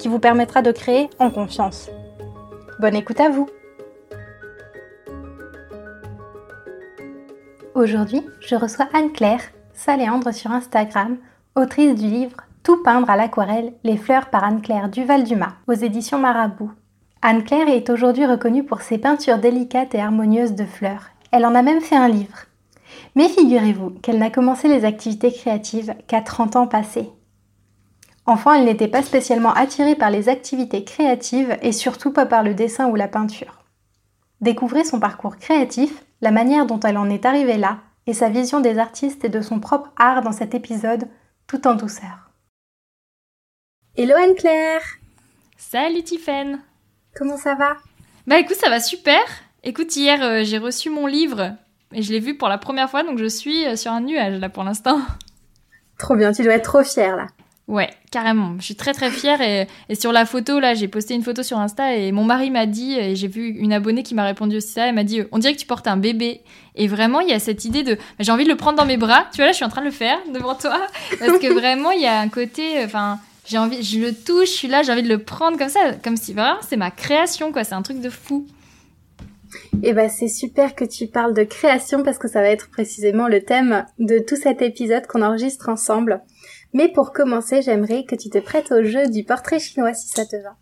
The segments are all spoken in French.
qui vous permettra de créer en confiance. Bonne écoute à vous Aujourd'hui, je reçois Anne-Claire Saléandre sur Instagram, autrice du livre Tout peindre à l'aquarelle, les fleurs par Anne-Claire Duval-Dumas aux éditions Marabout. Anne-Claire est aujourd'hui reconnue pour ses peintures délicates et harmonieuses de fleurs. Elle en a même fait un livre. Mais figurez-vous qu'elle n'a commencé les activités créatives qu'à 30 ans passés. Enfant, elle n'était pas spécialement attirée par les activités créatives et surtout pas par le dessin ou la peinture. Découvrez son parcours créatif, la manière dont elle en est arrivée là et sa vision des artistes et de son propre art dans cet épisode, tout en douceur. Hello Anne-Claire Salut Tiffaine Comment ça va? Bah écoute, ça va super Écoute, hier euh, j'ai reçu mon livre et je l'ai vu pour la première fois, donc je suis euh, sur un nuage là pour l'instant. Trop bien, tu dois être trop fière là. Ouais, carrément. Je suis très très fière et, sur la photo là, j'ai posté une photo sur Insta et mon mari m'a dit et j'ai vu une abonnée qui m'a répondu aussi ça. Elle m'a dit on dirait que tu portes un bébé et vraiment il y a cette idée de j'ai envie de le prendre dans mes bras. Tu vois là, je suis en train de le faire devant toi parce que vraiment il y a un côté enfin j'ai envie je le touche, je suis là, j'ai envie de le prendre comme ça comme si vraiment c'est ma création quoi, c'est un truc de fou. Et eh ben c'est super que tu parles de création parce que ça va être précisément le thème de tout cet épisode qu'on enregistre ensemble. Mais pour commencer, j'aimerais que tu te prêtes au jeu du portrait chinois si ça te va.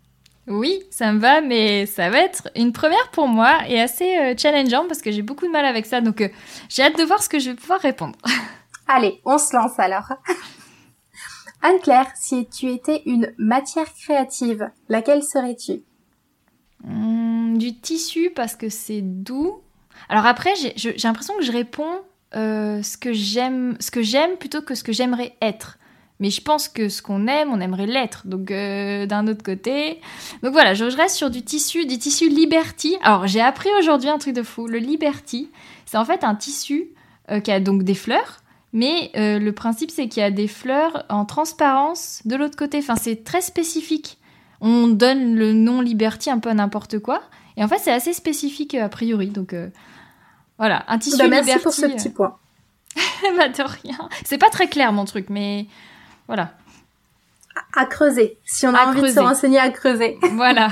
Oui, ça me va, mais ça va être une première pour moi et assez euh, challengeant parce que j'ai beaucoup de mal avec ça, donc euh, j'ai hâte de voir ce que je vais pouvoir répondre. Allez, on se lance alors. Anne-Claire, si tu étais une matière créative, laquelle serais-tu? Hmm, Du tissu parce que c'est doux. Alors après, j'ai l'impression que je réponds euh, ce que j'aime, ce que j'aime plutôt que ce que j'aimerais être. Mais je pense que ce qu'on aime, on aimerait l'être. Donc euh, d'un autre côté. Donc voilà, je, reste sur du tissu, du tissu Liberty. Alors j'ai appris aujourd'hui un truc de fou. Le Liberty, c'est en fait un tissu euh, qui a donc des fleurs. Mais euh, le principe, c'est qu'il y a des fleurs en transparence de l'autre côté. Enfin, c'est très spécifique. On donne le nom Liberty un peu à n'importe quoi. Et en fait, c'est assez spécifique a priori. Donc voilà, un tissu bah, merci pour ce petit point. bah de rien. C'est pas très clair mon truc, mais voilà. À, creuser. Si on a envie de se renseigner, à creuser. Voilà.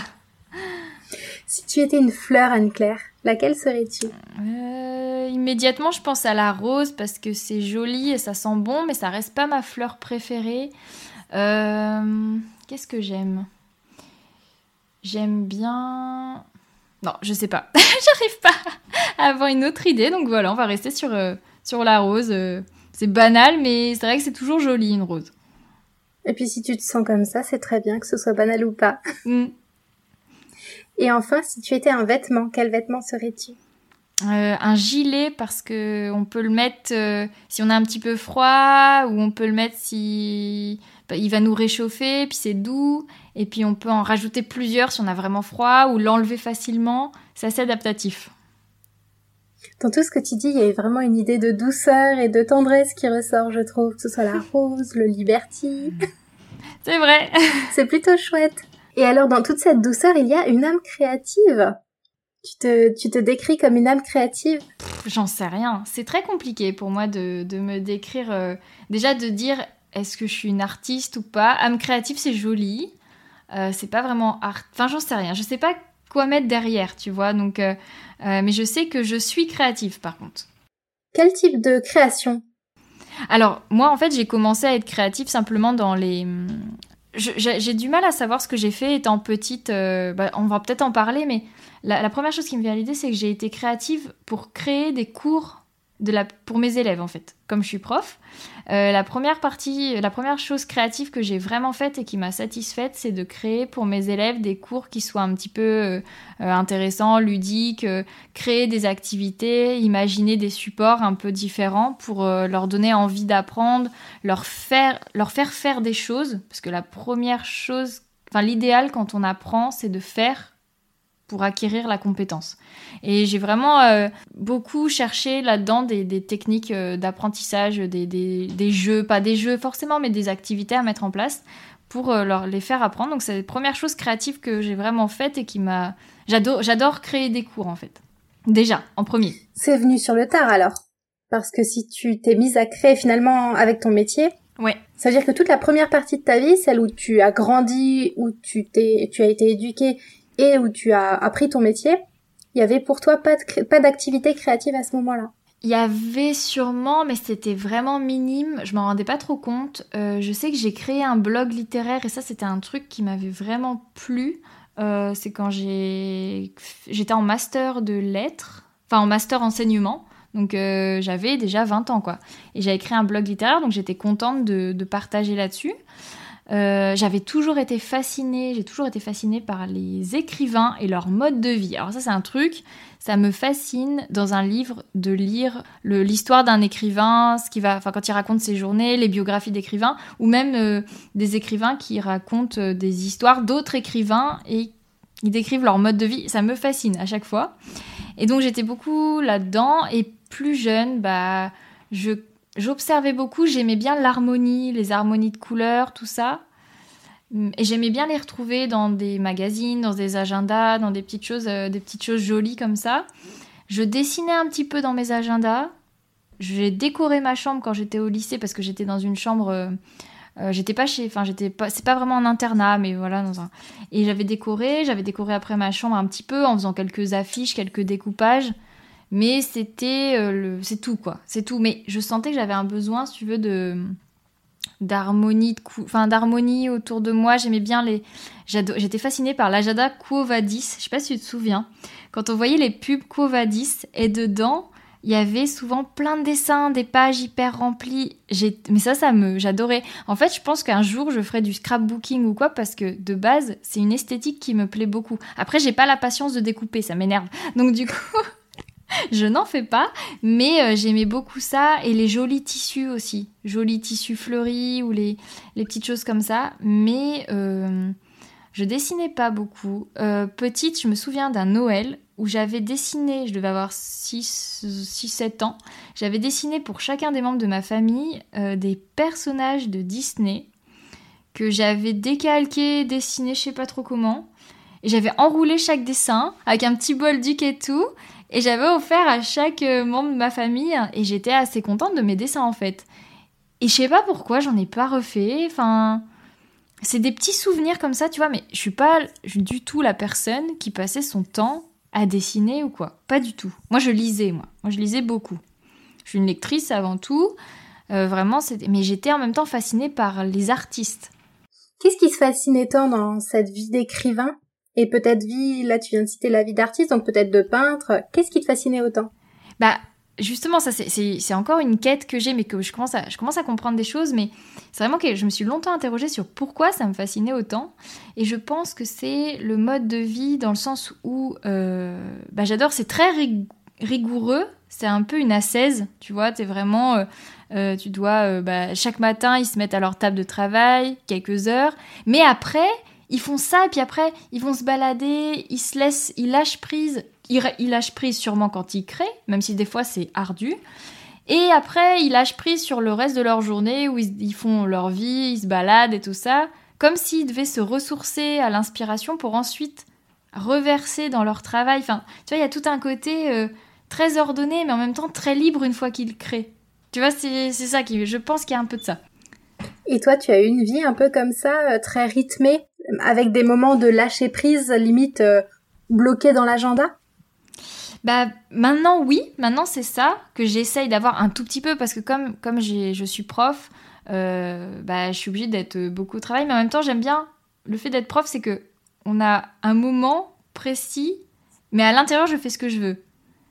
si tu étais une fleur, Anne-Claire, laquelle serais-tu? Euh, Immédiatement, je pense à la rose parce que c'est joli et ça sent bon, mais ça reste pas ma fleur préférée. Euh, qu'est-ce que j'aime? J'aime bien. Non, je sais pas. J'arrive pas à avoir une autre idée, donc voilà, on va rester sur, euh, sur la rose. c'est banal, mais c'est vrai que c'est toujours joli une rose. Et puis si tu te sens comme ça, c'est très bien que ce soit banal ou pas. Mm. Et enfin, si tu étais un vêtement, quel vêtement serais-tu? Euh, un gilet parce que on peut le mettre euh, si on a un petit peu froid ou on peut le mettre si bah, il va nous réchauffer puis c'est doux. Et puis on peut en rajouter plusieurs si on a vraiment froid ou l'enlever facilement. C'est assez adaptatif. Dans tout ce que tu dis il y a vraiment une idée de douceur et de tendresse qui ressort je trouve. Que ce soit la rose le liberty c'est vrai c'est plutôt chouette et alors, dans toute cette douceur, il y a une âme créative. Tu te, tu te décris comme une âme créative J'en sais rien. C'est très compliqué pour moi de, de me décrire. Euh, déjà, de dire est-ce que je suis une artiste ou pas? Âme créative, c'est joli. Euh, c'est pas vraiment art. Enfin, j'en sais rien. Je sais pas quoi mettre derrière, tu vois. Donc, euh, mais je sais que je suis créative, par contre. Quel type de création? Alors, moi, en fait, j'ai commencé à être créative simplement dans les, j'ai du mal à savoir ce que j'ai fait étant petite. Euh, bah, on va peut-être en parler, mais la, première chose qui me vient à l'idée, c'est que j'ai été créative pour créer des cours de la, pour mes élèves, en fait. Comme je suis prof, euh, la première partie, la première chose créative que j'ai vraiment faite et qui m'a satisfaite, c'est de créer pour mes élèves des cours qui soient un petit peu euh, intéressants, ludiques, créer des activités, imaginer des supports un peu différents pour leur donner envie d'apprendre, leur faire, leur faire faire des choses. Parce que la première chose Enfin, l'idéal quand on apprend, c'est de faire pour acquérir la compétence. Et j'ai vraiment euh, beaucoup cherché là-dedans des, techniques euh, d'apprentissage, des, jeux, pas des jeux forcément, mais des activités à mettre en place pour euh, leur, les faire apprendre. Donc c'est la première chose créative que j'ai vraiment faite et qui m'a... J'adore, j'adore créer des cours en fait. Déjà, en premier. C'est venu sur le tard alors Parce que si tu t'es mise à créer finalement avec ton métier, Ouais. Ça veut dire que toute la première partie de ta vie, celle où tu as grandi, où tu t'es, tu as été éduqué et où tu as appris ton métier, il y avait pour toi pas pas d'activité créative à ce moment-là. Il y avait sûrement, mais c'était vraiment minime. Je m'en rendais pas trop compte. Euh, je sais que j'ai créé un blog littéraire et ça, c'était un truc qui m'avait vraiment plu. Euh, c'est quand j'ai j'étais en master de lettres, enfin en master enseignement. Donc euh, j'avais déjà 20 ans quoi. Et j'avais créé un blog littéraire, donc j'étais contente de, de partager là-dessus. Euh, j'avais toujours été fascinée, j'ai toujours été fascinée par les écrivains et leur mode de vie. Alors ça c'est un truc, ça me fascine dans un livre de lire l'histoire d'un écrivain, ce qui va, enfin quand il raconte ses journées, les biographies d'écrivains, ou même euh, des écrivains qui racontent euh, des histoires d'autres écrivains et ils décrivent leur mode de vie. Ça me fascine à chaque fois. Et donc j'étais beaucoup là-dedans. Et plus jeune, bah je J'observais beaucoup, j'aimais bien l'harmonie, les harmonies de couleurs, tout ça. Et j'aimais bien les retrouver dans des magazines, dans des agendas, dans des petites choses, euh, des petites choses jolies comme ça. Je dessinais un petit peu dans mes agendas. J'ai décoré ma chambre quand j'étais au lycée parce que j'étais dans une chambre. Euh, euh, j'étais pas chez, enfin j'étais pas, c'est pas vraiment un internat, mais voilà dans un. Et j'avais décoré, j'avais décoré après ma chambre un petit peu en faisant quelques affiches, quelques découpages. Mais c'était euh, le, c'est tout quoi, c'est tout. Mais je sentais que j'avais un besoin, si tu veux, de d'harmonie, enfin d'harmonie autour de moi. J'aimais bien les, j'étais fascinée par l'agenda Quo Vadis. Je sais pas si tu te souviens, quand on voyait les pubs Quo Vadis et dedans il y avait souvent plein de dessins, des pages hyper remplies. Mais ça, ça me, j'adorais. En fait, je pense qu'un jour, je ferai du scrapbooking ou quoi, parce que de base, c'est une esthétique qui me plaît beaucoup. Après, j'ai pas la patience de découper, ça m'énerve. Donc du coup, je n'en fais pas, mais euh, j'aimais beaucoup ça et les jolis tissus aussi, jolis tissus fleuris ou les, petites choses comme ça. Mais euh, je dessinais pas beaucoup. Euh, petite, je me souviens d'un Noël où j'avais dessiné, je devais avoir 6-7 ans, j'avais dessiné pour chacun des membres de ma famille des personnages de Disney que j'avais décalqué, dessiné, je sais pas trop comment. Et j'avais enroulé chaque dessin avec un petit bol d'huile et tout. Et j'avais offert à chaque euh, membre de ma famille et j'étais assez contente de mes dessins en fait. Et je sais pas pourquoi j'en ai pas refait. Enfin, c'est des petits souvenirs comme ça, tu vois. Mais je suis pas du tout la personne qui passait son temps à dessiner ou quoi. Pas du tout. Moi, je lisais, moi. Moi, je lisais beaucoup. Je suis une lectrice avant tout. Euh, vraiment, mais j'étais en même temps fascinée par les artistes. Qu'est-ce qui se fascinait tant dans cette vie d'écrivain? Et peut-être vie, là tu viens de citer la vie d'artiste, donc peut-être de peintre. Qu'est-ce qui te fascinait autant? Bah justement, ça c'est encore une quête que j'ai, mais que je commence, à, comprendre des choses, mais c'est vraiment que je me suis longtemps interrogée sur pourquoi ça me fascinait autant. Et je pense que c'est le mode de vie dans le sens où euh, bah, j'adore, c'est très rigoureux, c'est un peu une assaise, tu vois, t'es vraiment... Euh, euh, tu dois, bah, chaque matin, ils se mettent à leur table de travail, quelques heures. Mais après, ils font ça et puis après ils vont se balader, ils se laissent, ils lâchent prise, ils, lâchent prise sûrement quand ils créent, même si des fois c'est ardu. Et après ils lâchent prise sur le reste de leur journée où ils, font leur vie, ils se baladent et tout ça, comme s'ils devaient se ressourcer à l'inspiration pour ensuite reverser dans leur travail. Enfin, tu vois, il y a tout un côté euh, très ordonné, mais en même temps très libre une fois qu'ils créent. Tu vois, c'est ça qui, je pense qu'il y a un peu de ça. Et toi, tu as eu une vie un peu comme ça, euh, très rythmée, avec des moments de lâcher prise, limite euh, bloqués dans l'agenda? Bah maintenant oui, maintenant c'est ça que j'essaye d'avoir un tout petit peu parce que comme comme je suis prof, euh, bah je suis obligée d'être beaucoup au travail, mais en même temps j'aime bien le fait d'être prof, c'est que on a un moment précis, mais à l'intérieur je fais ce que je veux.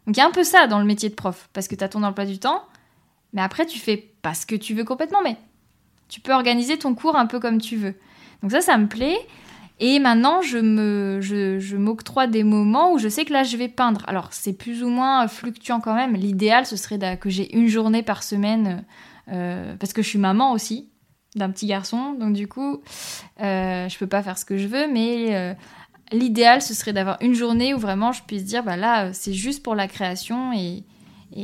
Donc il y a un peu ça dans le métier de prof parce que tu as ton emploi du temps, mais après tu fais pas ce que tu veux complètement, mais tu peux organiser ton cours un peu comme tu veux. Donc ça, ça me plaît. Et maintenant, je m'octroie des moments où je sais que là, je vais peindre. Alors, c'est plus ou moins fluctuant quand même. L'idéal, ce serait que j'ai une journée par semaine, euh, parce que je suis maman aussi. d'un petit garçon, donc du coup, euh, je peux pas faire ce que je veux, mais euh, l'idéal, ce serait d'avoir une journée où vraiment je puisse dire, bah là, c'est juste pour la création, et,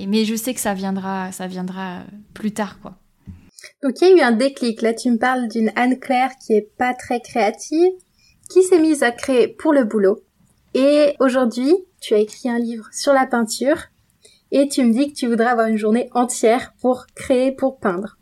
mais je sais que ça viendra, ça viendra plus tard, quoi. Donc il y a eu un déclic. Là, tu me parles d'une Anne-Claire qui est pas très créative, qui s'est mise à créer pour le boulot. Et aujourd'hui, tu as écrit un livre sur la peinture et tu me dis que tu voudrais avoir une journée entière pour créer, pour peindre.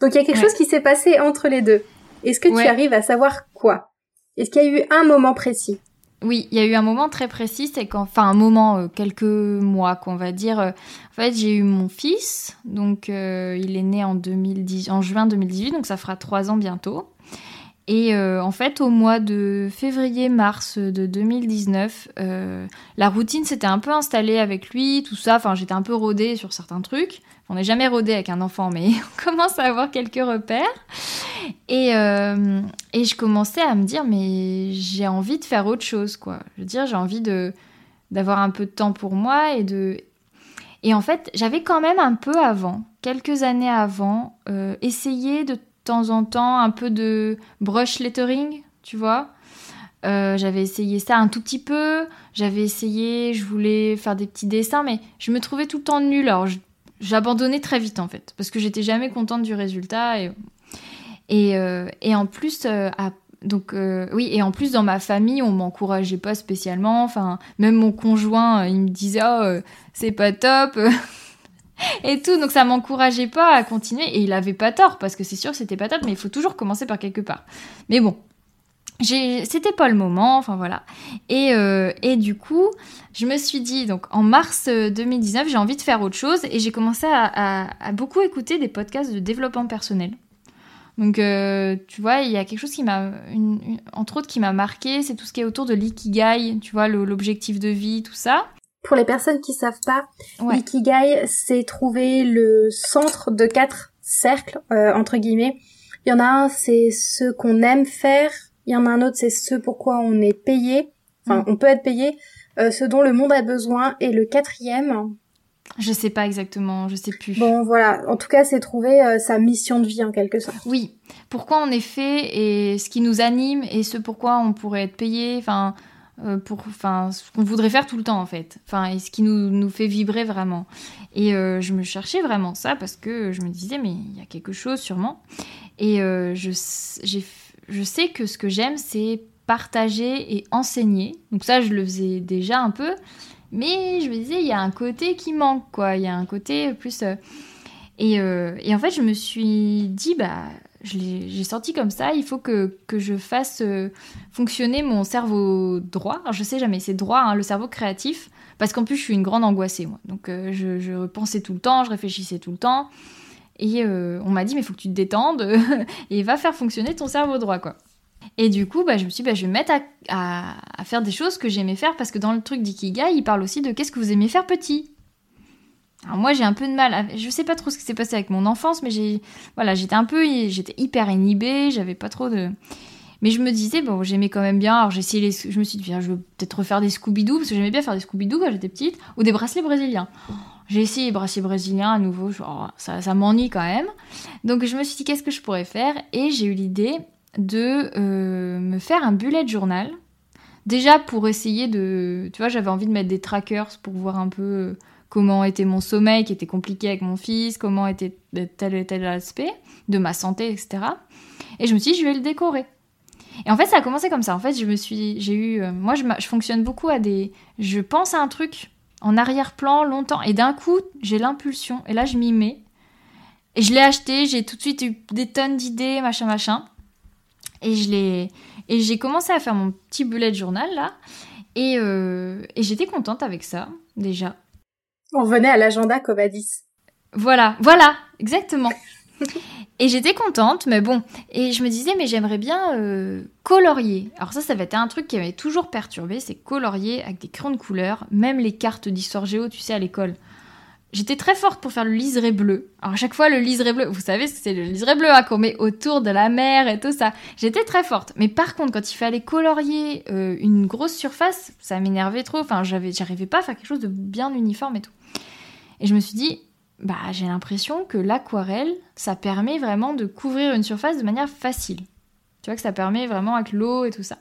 Donc il y a quelque chose qui s'est passé entre les deux. Est-ce que tu arrives à savoir quoi? Est-ce qu'il y a eu un moment précis? Oui, il y a eu un moment très précis, c'est qu'enfin un moment, euh, quelques mois, qu'on va dire. Euh, en fait, j'ai eu mon fils, donc euh, il est né en 2010, en juin 2018, donc ça fera trois ans bientôt. Et en fait, au mois de février-mars de 2019, euh, la routine s'était un peu installée avec lui, tout ça. Enfin, j'étais un peu rodée sur certains trucs. On n'est jamais rodé avec un enfant, mais on commence à avoir quelques repères. Et, euh, et je commençais à me dire, mais j'ai envie de faire autre chose, quoi. Je veux dire, j'ai envie de d'avoir un peu de temps pour moi et de. Et en fait, j'avais quand même un peu avant, quelques années avant, essayé de temps en temps un peu de brush lettering, tu vois. Euh, j'avais essayé ça un tout petit peu. J'avais essayé, je voulais faire des petits dessins, mais je me trouvais tout le temps nulle. Alors j'abandonnais très vite en fait, parce que j'étais jamais contente du résultat. Et, euh, en plus, euh, donc oui, et en plus dans ma famille, on m'encourageait pas spécialement. Enfin, même mon conjoint, il me disait oh c'est pas top. et tout. Donc ça m'encourageait pas à continuer. Et il avait pas tort, parce que c'est sûr c'était pas top, mais il faut toujours commencer par quelque part. Mais bon, c'était pas le moment, enfin voilà. Et, euh, et, du coup, je me suis dit, donc en mars 2019, euh, j'ai envie de faire autre chose et j'ai commencé à, beaucoup écouter des podcasts de développement personnel. Donc, euh, tu vois, il y a quelque chose qui m'a, entre autres, qui m'a marqué, c'est tout ce qui est autour de l'ikigai, tu vois, l'objectif de vie, tout ça. Pour les personnes qui savent pas, l'ikigai, c'est trouver le centre de quatre cercles, euh, entre guillemets. Il y en a un, c'est ce qu'on aime faire. Il y en a un autre, c'est ce pourquoi on est payé. Enfin, mm. on peut être payé. Euh, ce dont le monde a besoin. Et le quatrième, je sais pas exactement, je sais plus. Bon, voilà. En tout cas, c'est trouver euh, sa mission de vie en quelque sorte. Oui. Pourquoi on est fait et ce qui nous anime et ce pourquoi on pourrait être payé. Enfin, euh, pour enfin ce qu'on voudrait faire tout le temps en fait enfin et ce qui nous, nous fait vibrer vraiment et euh, je me cherchais vraiment ça parce que je me disais mais il y a quelque chose sûrement et euh, je, je sais que ce que j'aime c'est partager et enseigner donc ça je le faisais déjà un peu mais je me disais il y a un côté qui manque quoi il y a un côté plus et, et en fait je me suis dit bah j'ai senti comme ça, il faut que, que je fasse euh, fonctionner mon cerveau droit. Alors je sais jamais, c'est droit, hein, le cerveau créatif, parce qu'en plus je suis une grande angoissée, moi. Donc euh, je, je, pensais tout le temps, je réfléchissais tout le temps. Et euh, on m'a dit, mais faut que tu te détendes et va faire fonctionner ton cerveau droit, quoi. Et du coup, bah, je me suis dit, bah, je vais me mettre à, à, à faire des choses que j'aimais faire, parce que dans le truc d'Ikigai, il parle aussi de qu'est-ce que vous aimez faire petit. Alors moi j'ai un peu de mal, je sais pas trop ce qui s'est passé avec mon enfance, mais j'ai, voilà, j'étais un peu, j'étais hyper inhibée, j'avais pas trop de, mais je me disais bon, j'aimais quand même bien. Alors j'ai essayé, les... je me suis dit je vais peut-être refaire des Scooby-Doo parce que j'aimais bien faire des Scooby-Doo quand j'étais petite, ou des bracelets brésiliens. J'ai essayé les bracelets brésiliens à nouveau, ça, m'ennuie quand même. Donc je me suis dit qu'est-ce que je pourrais faire? Et j'ai eu l'idée de euh, me faire un bullet journal. Déjà pour essayer de, tu vois, j'avais envie de mettre des trackers pour voir un peu comment était mon sommeil qui était compliqué avec mon fils, comment était tel et tel aspect de ma santé, etc. Et je me suis dit, je vais le décorer. Et en fait, ça a commencé comme ça. En fait, je me suis, j'ai eu, euh, moi, je, fonctionne beaucoup à des, je pense à un truc en arrière-plan longtemps, et d'un coup, j'ai l'impulsion, et là, je m'y mets. Et je l'ai acheté, j'ai tout de suite eu des tonnes d'idées, machin, machin. Et je l'ai, et j'ai commencé à faire mon petit bullet journal là, et, euh, et j'étais contente avec ça déjà. On venait à l'agenda Covadis. Voilà, voilà, exactement. et j'étais contente, mais bon. Et je me disais, mais j'aimerais bien euh, colorier. Alors ça, ça va être un truc qui m'avait toujours perturbé, c'est colorier avec des crayons de couleur, même les cartes d'histoire géo, tu sais, à l'école. J'étais très forte pour faire le liseré bleu. Alors à chaque fois, le liseré bleu, vous savez c'est le liseré bleu hein, qu'on met autour de la mer et tout ça. J'étais très forte. Mais par contre, quand il fallait colorier euh, une grosse surface, ça m'énervait trop. Enfin, j'avais, j'arrivais pas à faire quelque chose de bien uniforme et tout. Et je me suis dit, bah, j'ai l'impression que l'aquarelle, ça permet vraiment de couvrir une surface de manière facile. Tu vois que ça permet vraiment avec l'eau et tout ça.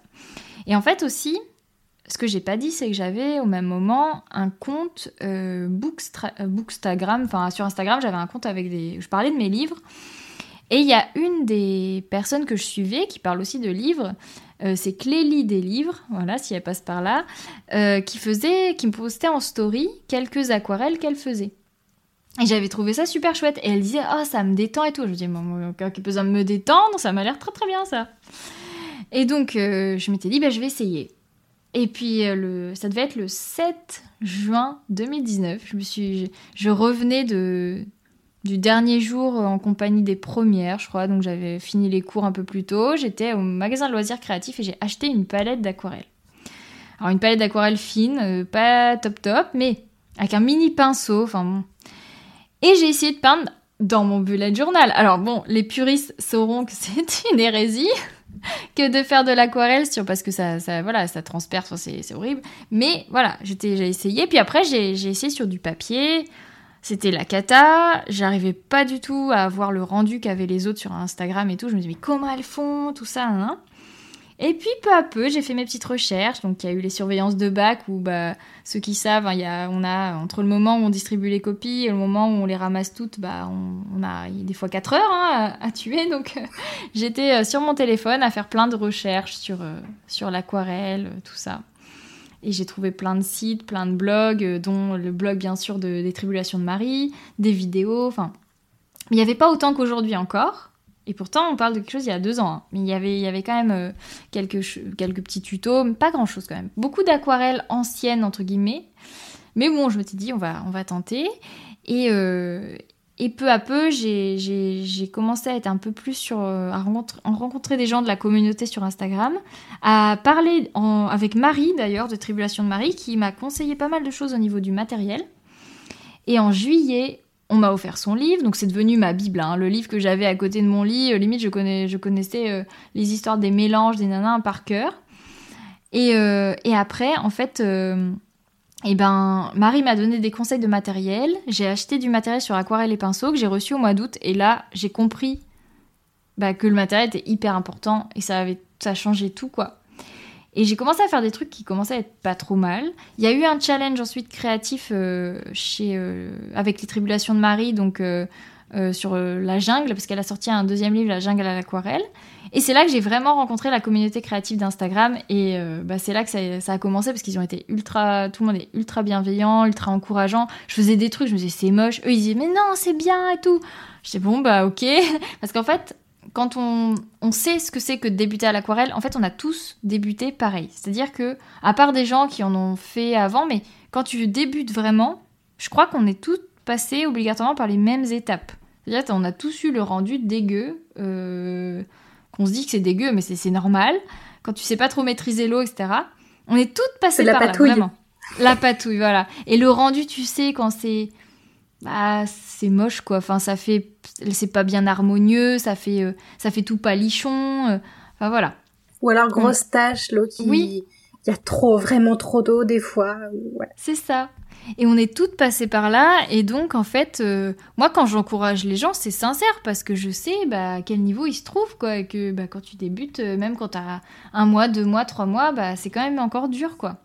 Et en fait aussi, ce que j'ai pas dit, c'est que j'avais au même moment un compte euh, euh Bookstagram, enfin sur Instagram, j'avais un compte avec des. Je parlais de mes livres. Et il y a une des personnes que je suivais qui parle aussi de livres, euh, c'est Clélie des livres, voilà, si elle passe par là, euh, qui faisait, qui me postait en story quelques aquarelles qu'elle faisait. Et j'avais trouvé ça super chouette. Et elle disait, oh, ça me détend et tout. Je me disais, bon, qui besoin de me détendre, ça m'a l'air très très bien ça. Et donc, je m'étais dit, bah, je vais essayer. Et puis, euh, le, ça devait être le 7 juin 2019. Je, me suis, je revenais de, du dernier jour en compagnie des premières, je crois. Donc, j'avais fini les cours un peu plus tôt. J'étais au magasin de loisirs créatifs et j'ai acheté une palette d'aquarelle. Alors, une palette d'aquarelle fine, euh, pas top top, mais avec un mini pinceau. Enfin bon. Et j'ai essayé de peindre dans mon bullet journal. Alors bon, les puristes sauront que c'est une hérésie que de faire de l'aquarelle sur parce que ça, ça voilà ça transperce c'est horrible. Mais voilà j'étais j'ai essayé puis après j'ai essayé sur du papier. C'était la cata. J'arrivais pas du tout à voir le rendu qu'avaient les autres sur Instagram et tout. Je me disais mais comment elles font tout ça hein et puis peu à peu, j'ai fait mes petites recherches. Donc il y a eu les surveillances de bac où bah, ceux qui savent, hein, il y a, on a entre le moment où on distribue les copies et le moment où on les ramasse toutes, bah, on, a des fois 4 heures hein, à, tuer. Donc j'étais euh, sur mon téléphone à faire plein de recherches sur, euh, sur l'aquarelle, euh, tout ça. Et j'ai trouvé plein de sites, plein de blogs, dont le blog bien sûr de, des Tribulations de Marie, des vidéos, enfin... Il n'y avait pas autant qu'aujourd'hui encore, et pourtant, on parle de quelque chose il y a deux ans. Hein. Mais il y avait, il y avait quand même euh, quelques, quelques petits tutos, mais pas grand-chose quand même. Beaucoup d'aquarelles anciennes, entre guillemets. Mais bon, je me suis dit, on va, on va tenter. Et, euh, et peu à peu, j'ai commencé à être un peu plus sur... Euh, à rencontrer, rencontrer, des gens de la communauté sur Instagram. À parler avec Marie, d'ailleurs, de Tribulation de Marie, qui m'a conseillé pas mal de choses au niveau du matériel. Et en juillet, on m'a offert son livre, donc c'est devenu ma Bible. Hein. Le livre que j'avais à côté de mon lit, euh, limite je, connais, je connaissais euh, les histoires des mélanges des nanas par cœur. Et, euh, et après, en fait, eh ben, Marie m'a donné des conseils de matériel. J'ai acheté du matériel sur aquarelle et pinceau que j'ai reçu au mois d'août. Et là, j'ai compris bah, que le matériel était hyper important et ça avait ça changé tout quoi. Et j'ai commencé à faire des trucs qui commençaient à être pas trop mal. Il y a eu un challenge ensuite créatif euh, chez, euh, avec les tribulations de Marie, donc euh, sur la jungle, parce qu'elle a sorti un deuxième livre, La jungle à l'aquarelle. Et c'est là que j'ai vraiment rencontré la communauté créative d'Instagram. Et bah, c'est là que ça, a commencé, parce qu'ils ont été ultra, tout le monde est ultra bienveillant, ultra encourageant. Je faisais des trucs, je me disais c'est moche. Eux ils disaient mais non, c'est bien et tout. Je disais bon bah ok. parce qu'en fait, quand on, sait ce que c'est que de débuter à l'aquarelle, en fait, on a tous débuté pareil. C'est-à-dire que, à part des gens qui en ont fait avant, mais quand tu débutes vraiment, je crois qu'on est tous passés obligatoirement par les mêmes étapes. C'est-à-dire qu'on a tous eu le rendu dégueu, euh, qu'on se dit que c'est dégueu, mais c'est normal. Quand tu sais pas trop maîtriser l'eau, etc. On est toutes passées par là, vraiment. La patouille, voilà. Et le rendu, tu sais, quand c'est bah c'est moche quoi. Enfin ça fait c'est pas bien harmonieux ça fait euh, ça fait tout palichon euh, enfin voilà. Ou alors grosse tache l'eau qui oui. il y a trop vraiment trop d'eau des fois ouais. c'est ça. Et on est toutes passées par là et donc en fait euh, moi quand j'encourage les gens c'est sincère parce que je sais bah, à quel niveau ils se trouvent quoi et que bah, quand tu débutes même quand t'as un mois deux mois trois mois bah c'est quand même encore dur quoi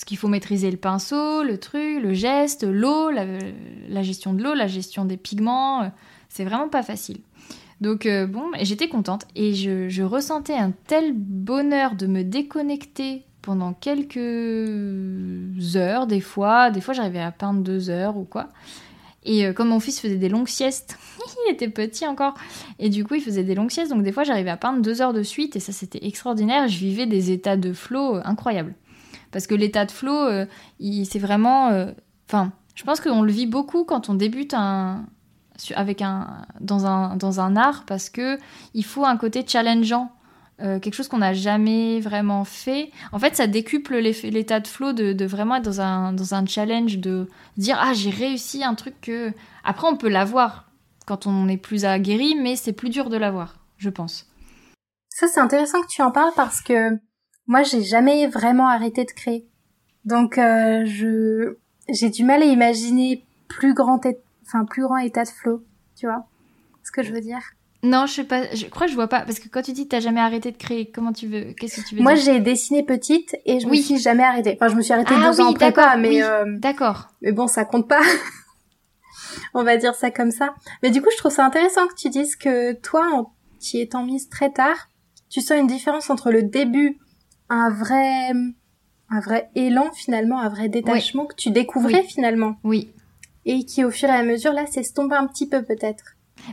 parce qu'il faut maîtriser le pinceau, le truc, le geste, l'eau, la, gestion de l'eau, la gestion des pigments. Euh, c'est vraiment pas facile. Donc euh, bon, j'étais contente et je, ressentais un tel bonheur de me déconnecter pendant quelques heures, des fois. Des fois, j'arrivais à peindre deux heures ou quoi. Et euh, comme mon fils faisait des longues siestes, il était petit encore, et du coup il faisait des longues siestes, donc des fois j'arrivais à peindre deux heures de suite, et ça c'était extraordinaire. Je vivais des états de flow incroyables. Parce que l'état de flow, euh, c'est vraiment. Euh, enfin, je pense qu'on le vit beaucoup quand on débute un, avec un, dans, un, dans un art parce que il faut un côté challengeant. Euh, quelque chose qu'on n'a jamais vraiment fait. En fait, ça décuple l'état de flow de, vraiment être dans un, dans un challenge, de dire Ah, j'ai réussi un truc que. Après, on peut l'avoir quand on est plus aguerri, mais c'est plus dur de l'avoir, je pense. Ça, c'est intéressant que tu en parles parce que moi, j'ai jamais vraiment arrêté de créer. Donc, euh, je j'ai du mal à imaginer plus grand, enfin plus grand état de flow, tu vois ce que je veux dire? Non, je sais pas. Je crois que je vois pas parce que quand tu dis que t'as jamais arrêté de créer, comment tu veux Qu'est-ce que tu veux Moi, dire? j'ai dessiné petite et je Oui. me suis jamais arrêtée. Enfin, je me suis arrêtée Ah deux ans en prépa, mais oui. euh, D'accord. mais bon, ça compte pas. On va dire ça comme ça. Mais du coup, je trouve ça intéressant que tu dises que toi, en t'y étant mise très tard, tu sens une différence entre le début, un vrai, un vrai élan finalement, un vrai détachement que tu découvrais Oui. finalement, Oui. et qui au fur et à mesure là s'estompe un petit peu peut-être.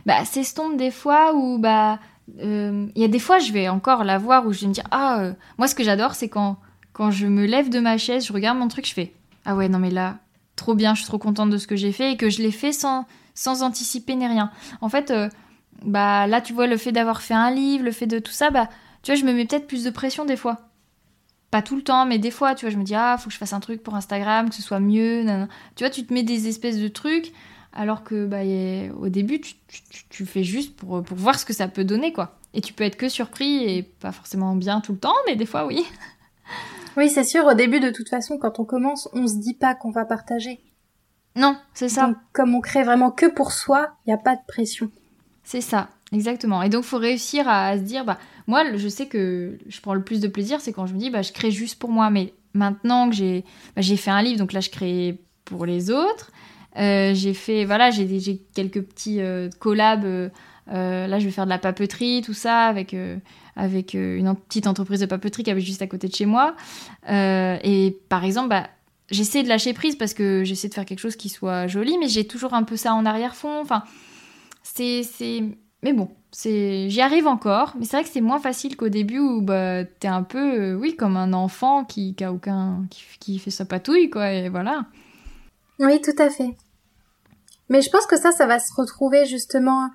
Bah, s'estompe des fois où bah euh, il y a des fois je vais encore la voir où je vais me dire ah euh, moi ce que j'adore c'est quand quand je me lève de ma chaise, je regarde mon truc, je fais ah ouais non mais là trop bien, je suis trop contente de ce que j'ai fait et que je l'ai fait sans sans anticiper ni rien. En fait euh, bah là tu vois le fait d'avoir fait un livre, le fait de tout ça bah tu vois je me mets peut-être plus de pression des fois. Pas tout le temps, mais des fois, tu vois, je me dis, ah, faut que je fasse un truc pour Instagram, que ce soit mieux. nanana. Tu vois, tu te mets des espèces de trucs, alors que bah, a- au début, tu, tu, tu- fais juste pour, pour voir ce que ça peut donner, quoi. Et tu peux être que surpris et pas forcément bien tout le temps, mais des fois, oui. Oui, c'est sûr. Au début, de toute façon, quand on commence, on se dit pas qu'on va partager. Non, c'est ça. Donc, comme on crée vraiment que pour soi, il y a pas de pression. C'est ça, exactement. Et donc, faut réussir à, à se dire, bah, moi, je sais que je prends le plus de plaisir, c'est quand je me dis, bah, je crée juste pour moi. Mais maintenant que j'ai, bah, j'ai fait un livre, donc là, je crée pour les autres. Euh, j'ai fait, voilà, j'ai, quelques petits euh, collabs. euh, là, je vais faire de la papeterie, tout ça, avec, avec une petite entreprise de papeterie qui est juste à côté de chez moi. Et par exemple, bah, j'essaie de lâcher prise parce que j'essaie de faire quelque chose qui soit joli, mais j'ai toujours un peu ça en arrière-fond. Enfin, c'est... Mais bon, c'est... j'y arrive encore. Mais c'est vrai que c'est moins facile qu'au début où bah, t'es un peu, euh, oui, comme un enfant qui, qui a aucun... Qui, qui fait sa patouille, quoi, et voilà. Oui, tout à fait. Mais je pense que ça, ça va se retrouver justement.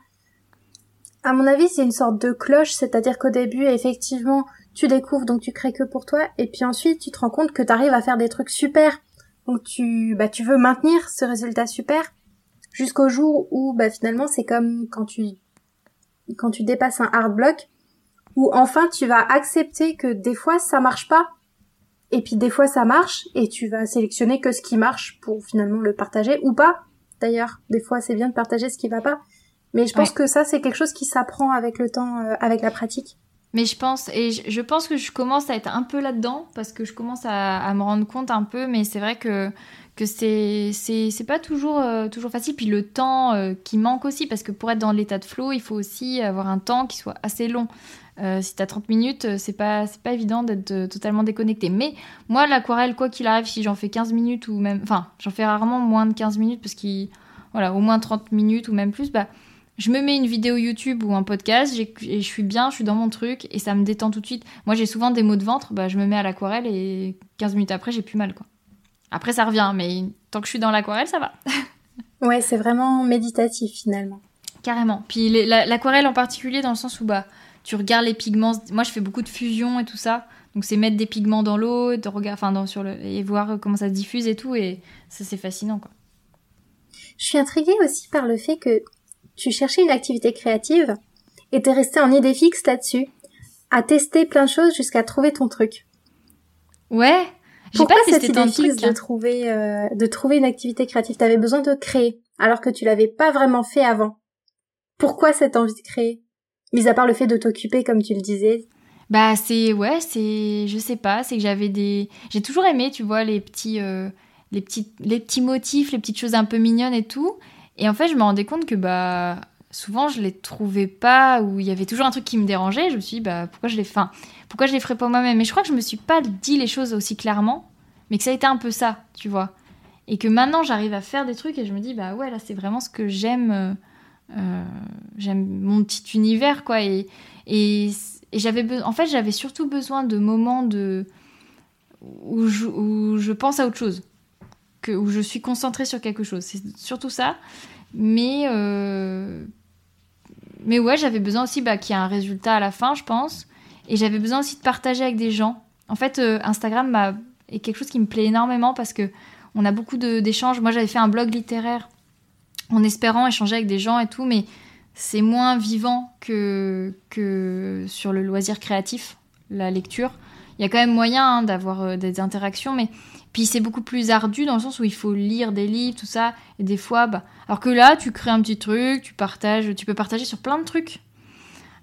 À mon avis, c'est une sorte de cloche, c'est-à-dire qu'au début, effectivement, tu découvres, donc tu crées que pour toi, et puis ensuite, tu te rends compte que tu arrives à faire des trucs super. Donc tu, bah, tu veux maintenir ce résultat super jusqu'au jour où, bah, finalement, c'est comme quand tu, quand tu dépasses un hard block, où enfin tu vas accepter que des fois ça marche pas, et puis des fois ça marche, et tu vas sélectionner que ce qui marche pour finalement le partager ou pas. D'ailleurs, des fois c'est bien de partager ce qui va pas. Mais je pense Ouais. que ça c'est quelque chose qui s'apprend avec le temps, euh, avec la pratique. Mais je pense, et je, je pense que je commence à être un peu là-dedans, parce que je commence à, à me rendre compte un peu, mais c'est vrai que, que c'est, c'est, pas toujours, euh, toujours facile. Puis le temps euh, qui manque aussi, parce que pour être dans l'état de flow, il faut aussi avoir un temps qui soit assez long. Euh, si t'as 30 minutes, euh, c'est pas, pas évident d'être totalement déconnecté. Mais moi, l'aquarelle, quoi qu'il arrive, si j'en fais 15 minutes ou même. Enfin, j'en fais rarement moins de 15 minutes, parce qu'il. Voilà, au moins 30 minutes ou même plus, bah je me mets une vidéo YouTube ou un podcast et je suis bien, je suis dans mon truc et ça me détend tout de suite. Moi, j'ai souvent des maux de ventre, bah, je me mets à l'aquarelle et 15 minutes après, j'ai plus mal. quoi. Après, ça revient, mais tant que je suis dans l'aquarelle, ça va. Ouais, c'est vraiment méditatif finalement. Carrément. Puis l'aquarelle en particulier, dans le sens où bah, tu regardes les pigments. Moi, je fais beaucoup de fusion et tout ça. Donc, c'est mettre des pigments dans l'eau, de regarder, enfin, dans, sur le, et voir comment ça se diffuse et tout. Et ça, c'est fascinant, quoi. Je suis intriguée aussi par le fait que tu cherchais une activité créative et t'es resté en idée fixe là-dessus, à tester plein de choses jusqu'à trouver ton truc. Ouais. Pourquoi pas de trucs. fixe de hein. trouver euh, de trouver une activité créative? T'avais besoin de créer alors que tu l'avais pas vraiment fait avant. Pourquoi cette envie de créer? Mis à part le fait de t'occuper comme tu le disais. Bah c'est ouais, c'est je sais pas, c'est que j'avais des j'ai toujours aimé, tu vois, les petits euh, les petits les petits motifs, les petites choses un peu mignonnes et tout. Et en fait, je me rendais compte que bah souvent je les trouvais pas ou il y avait toujours un truc qui me dérangeait, je me suis dit bah pourquoi je les enfin, pourquoi je les ferais pas moi-même? Mais je crois que je me suis pas dit les choses aussi clairement, mais que ça a été un peu ça, tu vois. Et que maintenant j'arrive à faire des trucs et je me dis bah ouais, là c'est vraiment ce que j'aime euh, euh, j'aime mon petit univers quoi. Et et et j'avais en fait j'avais surtout besoin de moments de où je, je pense à autre chose où je suis concentrée sur quelque chose. C'est surtout ça. Mais euh, mais ouais j'avais besoin aussi bah, qu'il y ait un résultat à la fin je pense et j'avais besoin aussi de partager avec des gens en fait euh, Instagram est quelque chose qui me plaît énormément parce que on a beaucoup d'échanges moi j'avais fait un blog littéraire en espérant échanger avec des gens et tout mais c'est moins vivant que, que sur le loisir créatif, la lecture. Il y a quand même moyen hein, d'avoir euh, des interactions, mais Puis c'est beaucoup plus ardu dans le sens où il faut lire des livres, tout ça. Et des fois, bah, alors que là, tu crées un petit truc, tu partages, tu peux partager sur plein de trucs.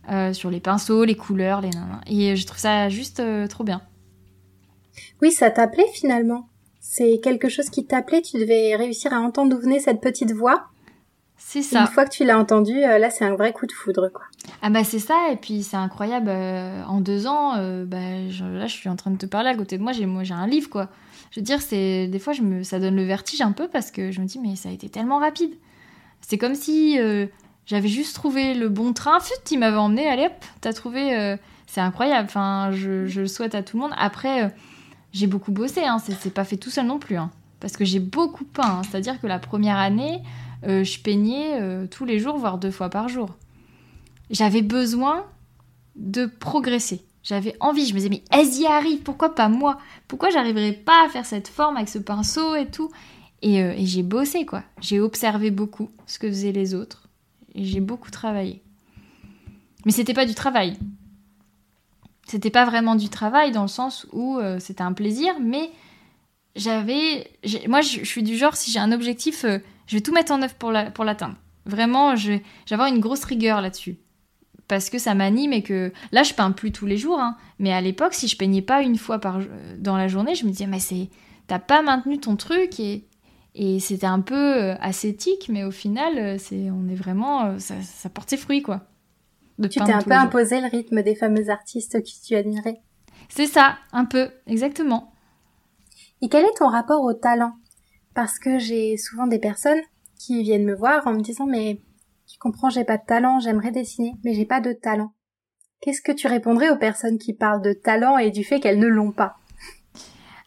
Euh, sur les pinceaux, les couleurs, les nanas. Et je trouve ça juste euh, trop bien. Oui, ça t'appelait finalement. C'est quelque chose qui t'appelait, tu devais réussir à entendre d'où venait cette petite voix. C'est ça. Une fois que tu l'as entendu, euh, là, c'est un vrai coup de foudre, quoi. Ah bah c'est ça, et puis c'est incroyable. en deux ans, bah, là, je suis en train de te parler à côté de moi. J'ai moi j'ai un livre, quoi. Je veux dire, c'est des fois, je me, ça donne le vertige un peu parce que je me dis, mais ça a été tellement rapide. C'est comme si j'avais juste trouvé le bon train, fut, il m'avait emmené, allez hop, t'as trouvé. Euh, c'est incroyable, je, le souhaite à tout le monde. Après, euh, j'ai beaucoup bossé, hein, c'est pas fait tout seul non plus, hein, parce que j'ai beaucoup peint. C'est-à-dire que la première année, euh, je peignais tous les jours, voire deux fois par jour. J'avais besoin de progresser. J'avais envie, je me disais, mais elles y arrivent, pourquoi pas moi? Pourquoi j'arriverais pas à faire cette forme avec ce pinceau et tout? Et, et j'ai bossé, quoi. J'ai observé beaucoup ce que faisaient les autres et j'ai beaucoup travaillé. Mais c'était pas du travail. C'était pas vraiment du travail dans le sens où euh, c'était un plaisir, mais j'avais. Moi, je, suis du genre, si j'ai un objectif, euh, je vais tout mettre en œuvre pour l'atteindre. Vraiment, avoir une grosse rigueur là-dessus. Parce que ça m'anime et que. Là, je peins plus tous les jours, hein, mais à l'époque, si je peignais pas une fois par, dans la journée, je me disais, mais c'est. T'as pas maintenu ton truc et et c'était un peu euh, ascétique, mais au final, euh, c'est, on est vraiment, euh, ça, ça porte ses fruits, quoi. tu t'es un peu imposé le rythme des fameux artistes qui tu admirais. C'est ça, un peu, exactement. Et quel est ton rapport au talent? Parce que j'ai souvent des personnes qui viennent me voir en me disant mais tu comprends, j'ai pas de talent, j'aimerais dessiner, mais j'ai pas de talent. Qu'est-ce que tu répondrais aux personnes qui parlent de talent et du fait qu'elles ne l'ont pas?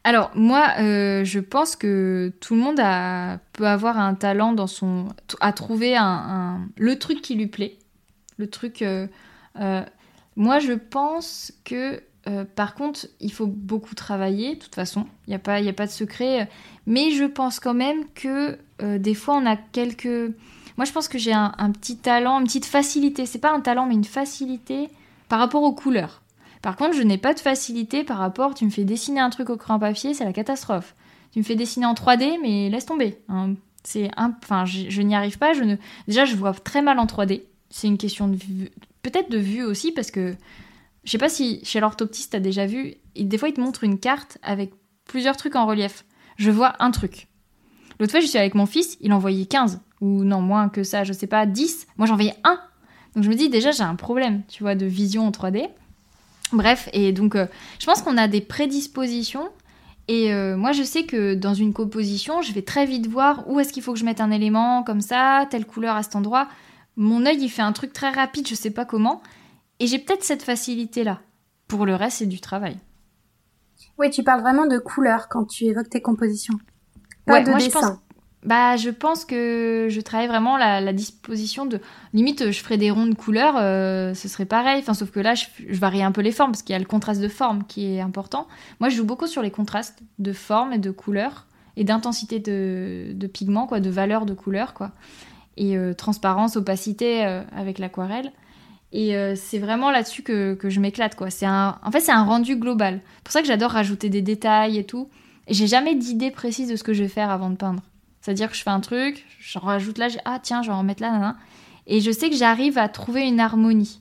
Alors moi, euh, je pense que tout le monde peut avoir un talent dans son, à trouver un, le truc qui lui plaît, le truc. Euh, euh, moi, je pense que par contre, il faut beaucoup travailler. De toute façon, il n'y a pas, il a pas de secret. Mais je pense quand même que des fois, on a quelques. Moi, je pense que j'ai un, un petit talent, une petite facilité. C'est pas un talent, mais une facilité par rapport aux couleurs. Par contre, je n'ai pas de facilité par rapport, tu me fais dessiner un truc au crayon papier, c'est la catastrophe. Tu me fais dessiner en 3D, mais laisse tomber. Hein. C'est enfin, je, n'y arrive pas. Je ne, déjà, je vois très mal en 3D. C'est une question de vue, peut-être de vue aussi, parce que je sais pas si chez l'orthoptiste as déjà vu. des fois, il te montre une carte avec plusieurs trucs en relief. Je vois un truc. L'autre fois, je suis avec mon fils, il en voyait 15 ou non moins que ça, je sais pas, 10. Moi, j'en voyais un. Donc je me dis déjà, j'ai un problème, tu vois, de vision en 3D. Bref, et donc euh, je pense qu'on a des prédispositions. Et euh, moi, je sais que dans une composition, je vais très vite voir où est-ce qu'il faut que je mette un élément comme ça, telle couleur à cet endroit. Mon œil, il fait un truc très rapide, je sais pas comment. Et j'ai peut-être cette facilité-là. Pour le reste, c'est du travail. Oui, tu parles vraiment de couleur quand tu évoques tes compositions. Pas de dessin. Bah, je pense que je travaille vraiment la, disposition de. Limite, je ferais des ronds de couleurs, euh, ce serait pareil. Enfin, sauf que là, je, varie un peu les formes parce qu'il y a le contraste de forme qui est important. Moi, je joue beaucoup sur les contrastes de forme et de couleur et d'intensité de, de pigments, quoi, de valeur de couleur, quoi. Et euh, transparence, opacité euh, avec l'aquarelle. Et c'est vraiment là-dessus que, je m'éclate, quoi. C'est un, en fait, c'est un rendu global. C'est pour ça que j'adore rajouter des détails et tout. Et j'ai jamais d'idée précise de ce que je vais faire avant de peindre. C'est-à-dire que je fais un truc, j'en rajoute là, ah tiens, je vais en remettre là, et je sais que j'arrive à trouver une harmonie.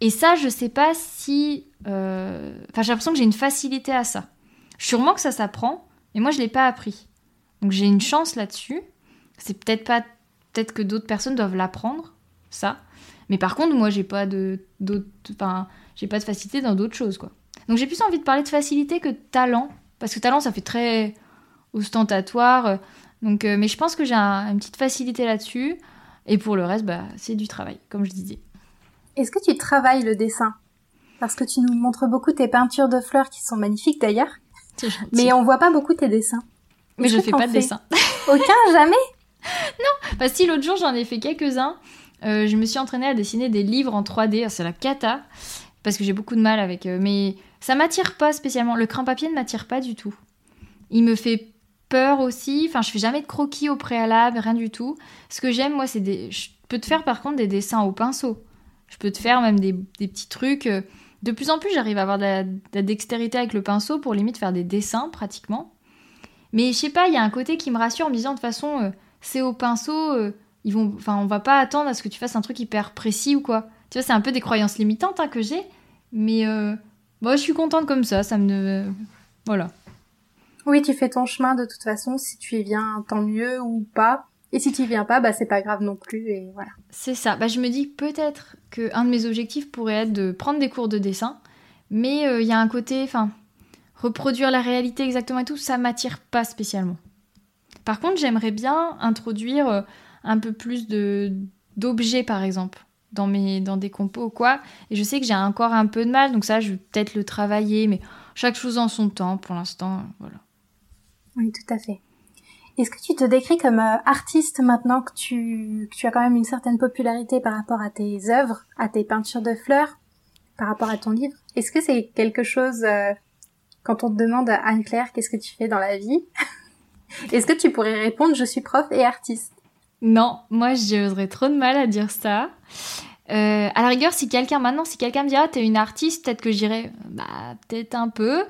Et ça, je sais pas si. Euh, enfin, j'ai l'impression que j'ai une facilité à ça. Sûrement que ça s'apprend, mais moi, je l'ai pas appris. Donc, j'ai une chance là-dessus. C'est peut-être pas. Peut-être que d'autres personnes doivent l'apprendre, ça. Mais par contre, moi, j'ai pas de. Enfin, j'ai pas de facilité dans d'autres choses, quoi. Donc, j'ai plus envie de parler de facilité que de talent. Parce que talent, ça fait très ostentatoire. Donc, euh, mais je pense que j'ai une petite facilité là-dessus. Et pour le reste, bah, c'est du travail, comme je disais. Est-ce que tu travailles le dessin? Parce que tu nous montres beaucoup tes peintures de fleurs qui sont magnifiques d'ailleurs. Mais on voit pas beaucoup tes dessins. Mais je fais pas de dessin. Aucun, jamais? Non, parce que l'autre jour j'en ai fait quelques-uns. Euh, je me suis entraînée à dessiner des livres en 3D. C'est la cata. Parce que j'ai beaucoup de mal avec. eux. mais ça m'attire pas spécialement. Le crin papier ne m'attire pas du tout. Il me fait peur aussi. Enfin, je fais jamais de croquis au préalable, rien du tout. Ce que j'aime, moi, c'est des. Je peux te faire par contre des dessins au pinceau. Je peux te faire même des, petits trucs. Euh, de plus en plus, j'arrive à avoir de la, dextérité avec le pinceau pour limite faire des dessins pratiquement. Mais je sais pas, il y a un côté qui me rassure en me disant de toute façon, c'est au pinceau, ils vont, enfin, on va pas attendre à ce que tu fasses un truc hyper précis ou quoi. Tu vois, c'est un peu des croyances limitantes hein, que j'ai, mais moi, je suis contente comme ça. Ça me, voilà. Oui, tu fais ton chemin de toute façon. Si tu y viens, tant mieux ou pas. Et si tu y viens pas, bah c'est pas grave non plus et voilà. C'est ça. Bah je me dis peut-être que un de mes objectifs pourrait être de prendre des cours de dessin, mais euh, il y a un côté, enfin, reproduire la réalité exactement et tout, ça m'attire pas spécialement. Par contre, j'aimerais bien introduire euh, un peu plus de d'objets par exemple dans mes dans des compos ou quoi. Et je sais que j'ai encore un peu de mal, donc ça je vais peut-être le travailler, mais chaque chose en son temps pour l'instant, voilà. Oui, tout à fait. Est-ce que tu te décris comme euh, artiste maintenant que tu, tu as quand même une certaine popularité par rapport à tes œuvres, à tes peintures de fleurs, par rapport à ton livre? Est-ce que c'est quelque chose, euh, quand on te demande à Anne-Claire qu'est-ce que tu fais dans la vie, est-ce que tu pourrais répondre je suis prof et artiste? Non, moi j'aurais trop de mal à dire ça. Euh, à la rigueur, si quelqu'un maintenant, si quelqu'un me dit ah t'es une artiste, peut-être que je dirais bah peut-être un peu,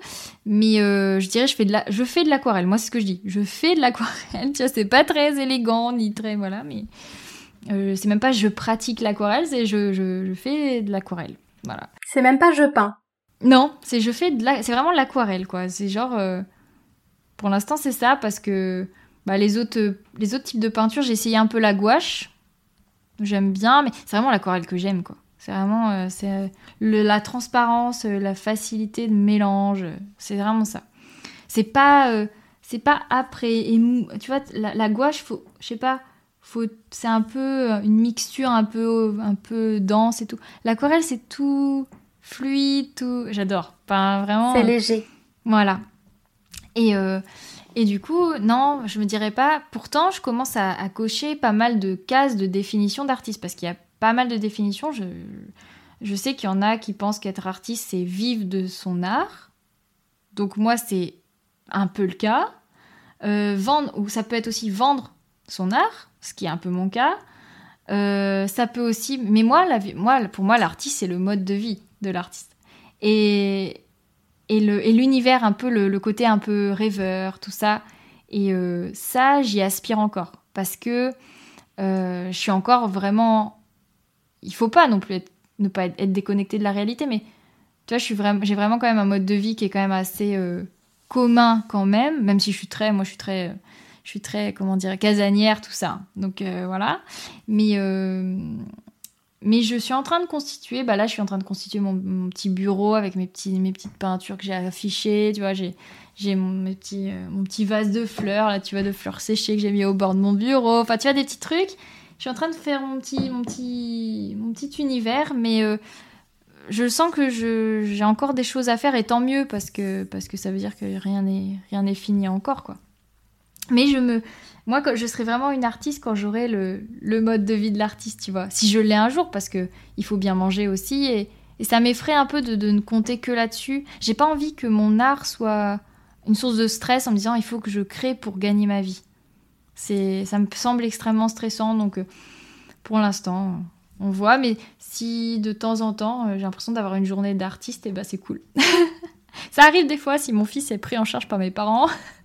mais euh, je dirais je fais de la, je fais de l'aquarelle. Moi c'est ce que je dis, je fais de l'aquarelle. Tu vois, c'est pas très élégant ni très voilà, mais euh, c'est même pas je pratique l'aquarelle, c'est je, je, je fais de l'aquarelle. Voilà. C'est même pas je peins. Non, c'est je fais de la, c'est vraiment de l'aquarelle quoi. C'est genre euh, pour l'instant c'est ça parce que bah, les autres les autres types de peinture j'ai essayé un peu la gouache J'aime bien, mais c'est vraiment l'aquarelle que j'aime, quoi. C'est vraiment euh, c'est euh, la transparence, euh, la facilité de mélange. C'est vraiment ça. C'est pas c'est pas après et mou. Tu vois, la, gouache, faut, je sais pas, faut, c'est un peu une mixture un peu un peu dense et tout. L'aquarelle, c'est tout fluide, tout. J'adore. Enfin, vraiment. C'est léger. Voilà. Et et du coup, non, je me dirais pas. Pourtant, je commence à, cocher pas mal de cases de définition d'artiste parce qu'il y a pas mal de définitions. Je, je sais qu'il y en a qui pensent qu'être artiste, c'est vivre de son art. Donc moi, c'est un peu le cas. Euh, vendre, ou ça peut être aussi vendre son art, ce qui est un peu mon cas. Euh, ça peut aussi, mais moi, la, moi pour moi, l'artiste, c'est le mode de vie de l'artiste. Et, et l'univers un peu le, côté un peu rêveur tout ça. Et euh, ça j'y aspire encore. Parce que euh, je suis encore vraiment il faut pas non plus être, ne pas être, déconnecté de la réalité mais tu vois suis vraiment j'ai vraiment quand même un mode de vie qui est quand même assez euh, commun quand même même si je suis très moi je suis très je suis très comment dire casanière tout ça. Donc voilà. Mais mais je suis en train de constituer, bah là je suis en train de constituer mon, petit bureau avec mes, petites peintures que j'ai affichées, tu vois, j'ai, j'ai mon, petit, euh, mon petit vase de fleurs, là tu vois, de fleurs séchées que j'ai mis au bord de mon bureau, enfin tu vois, des petits trucs. Je suis en train de faire mon petit univers, mais euh, je sens que je, j'ai encore des choses à faire et tant mieux parce que, parce que ça veut dire que rien n'est, rien n'est fini encore, quoi. Mais je me, moi, je serai vraiment une artiste quand j'aurai le, mode de vie de l'artiste, tu vois. Si je l'ai un jour, parce que il faut bien manger aussi, et, ça m'effraie un peu de, ne compter que là-dessus. J'ai pas envie que mon art soit une source de stress en me disant il faut que je crée pour gagner ma vie. Ça me semble extrêmement stressant, donc euh, pour l'instant, on voit. Mais si de temps en temps, euh, j'ai l'impression d'avoir une journée d'artiste, et eh ben c'est cool. ça arrive des fois si mon fils est pris en charge par mes parents.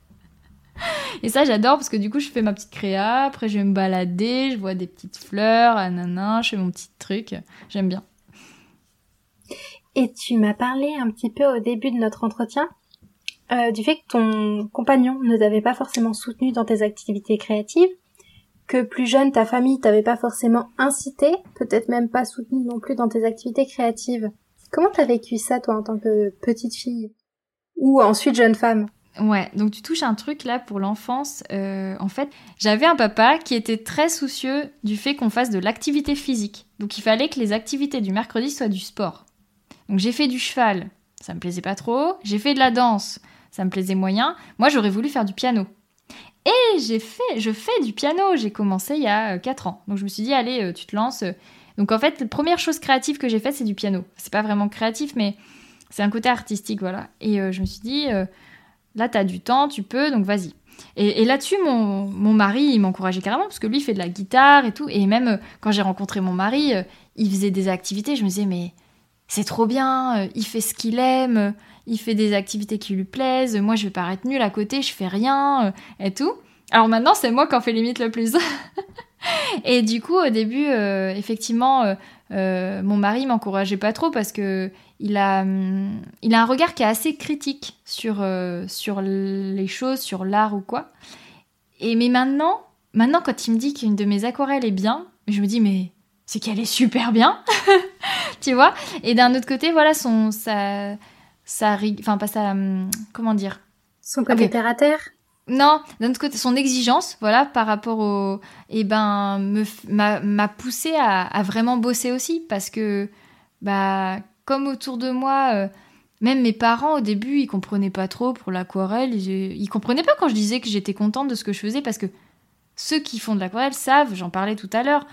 Et ça, j'adore parce que du coup, je fais ma petite créa. Après, je vais me balader, je vois des petites fleurs, nanana, je fais mon petit truc. J'aime bien. Et tu m'as parlé un petit peu au début de notre entretien euh, du fait que ton compagnon ne t'avait pas forcément soutenu dans tes activités créatives, que plus jeune, ta famille t'avait pas forcément incité, peut-être même pas soutenu non plus dans tes activités créatives. Comment t'as vécu ça, toi, en tant que petite fille? Ou ensuite jeune femme? Ouais, donc tu touches un truc là pour l'enfance. Euh, en fait, j'avais un papa qui était très soucieux du fait qu'on fasse de l'activité physique. Donc il fallait que les activités du mercredi soient du sport. Donc j'ai fait du cheval, ça me plaisait pas trop. J'ai fait de la danse, ça me plaisait moyen. Moi j'aurais voulu faire du piano. Et j'ai fait, je fais du piano. J'ai commencé il y a 4 euh, ans. Donc je me suis dit, allez, euh, tu te lances. Donc en fait, la première chose créative que j'ai faite, c'est du piano. C'est pas vraiment créatif, mais c'est un côté artistique, voilà. Et je me suis dit Là, tu as du temps, tu peux, donc vas-y. Et, là-dessus, mon, mari, il m'encourageait carrément, parce que lui, il fait de la guitare et tout. Et même euh, quand j'ai rencontré mon mari, euh, il faisait des activités. Je me disais, mais c'est trop bien, il fait ce qu'il aime, il fait des activités qui lui plaisent, moi je vais paraître nulle à côté, je fais rien et tout. Alors maintenant, c'est moi qui en fais limite le plus. et du coup, au début, effectivement, mon mari m'encourageait pas trop parce que il a, hum, il a un regard qui est assez critique sur, euh, sur les choses, sur l'art ou quoi. Et mais maintenant, maintenant quand il me dit qu'une de mes aquarelles est bien, je me dis mais c'est qu'elle est super bien, tu vois? Et d'un autre côté, voilà son sa sa enfin pas sa hum, comment dire? Son côté terre à terre? Non, d'un autre côté, son exigence, voilà, par rapport au, eh ben, m'a poussé à, à, vraiment bosser aussi, parce que, bah, comme autour de moi, euh, même mes parents au début, ils comprenaient pas trop pour l'aquarelle. Ils, ils comprenaient pas quand je disais que j'étais contente de ce que je faisais parce que ceux qui font de l'aquarelle savent, j'en parlais tout à l'heure,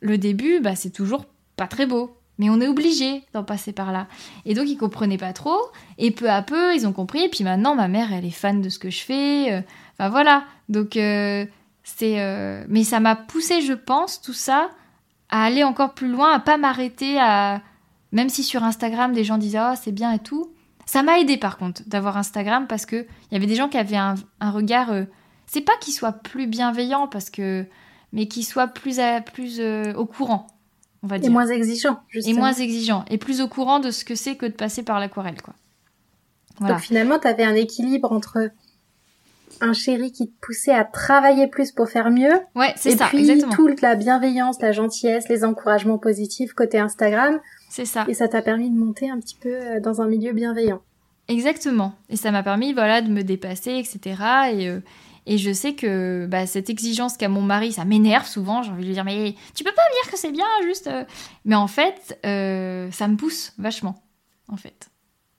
le début, bah, c'est toujours pas très beau. Mais on est obligé d'en passer par là. Et donc ils comprenaient pas trop. Et peu à peu, ils ont compris. Et puis maintenant, ma mère, elle est fan de ce que je fais. Euh, voilà. Donc euh, c'est. Mais ça m'a poussé, je pense, tout ça, à aller encore plus loin, à pas m'arrêter à même si sur Instagram, des gens disaient Ah, c'est bien et tout. Ça m'a aidé par contre d'avoir Instagram parce que il y avait des gens qui avaient un, regard. Euh, c'est pas qu'il soit plus bienveillant parce que. Mais qu'il soit plus, plus euh, au courant, on va dire. Et moins exigeant, justement. Et moins exigeant. Et plus au courant de ce que c'est que de passer par l'aquarelle, quoi. Voilà. Donc finalement, tu avais un équilibre entre un chéri qui te poussait à travailler plus pour faire mieux. Ouais, c'est ça, puis, exactement. toute la bienveillance, la gentillesse, les encouragements positifs côté Instagram. C'est ça. Et ça t'a permis de monter un petit peu euh, dans un milieu bienveillant. Exactement. Et ça m'a permis, voilà, de me dépasser, etc. Et, euh, et je sais que bah, cette exigence qu'a mon mari, ça m'énerve souvent. J'ai envie de lui dire, mais tu peux pas me dire que c'est bien, juste. Euh. Mais en fait, ça me pousse vachement, en fait.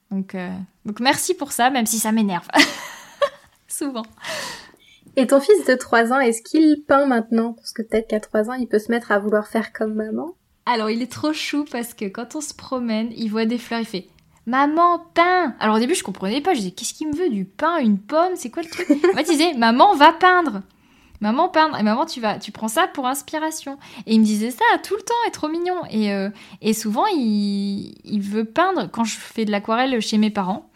Donc, donc merci pour ça, même si ça m'énerve. souvent. Et ton fils de 3 ans, est-ce qu'il peint maintenant? Parce que peut-être qu'à 3 ans, il peut se mettre à vouloir faire comme maman. Alors, il est trop chou parce que quand on se promène, il voit des fleurs, il fait Maman, peint Alors au début, je comprenais pas. Je disais Qu'est-ce qu'il me veut Du pain Une pomme? C'est quoi le truc? En fait, il disait Maman, va peindre Maman, peindre Et maman, tu vas, tu prends ça pour inspiration. Et il me disait ça tout le temps, est trop mignon. Et, euh, et souvent, il, il veut peindre. Quand je fais de l'aquarelle chez mes parents,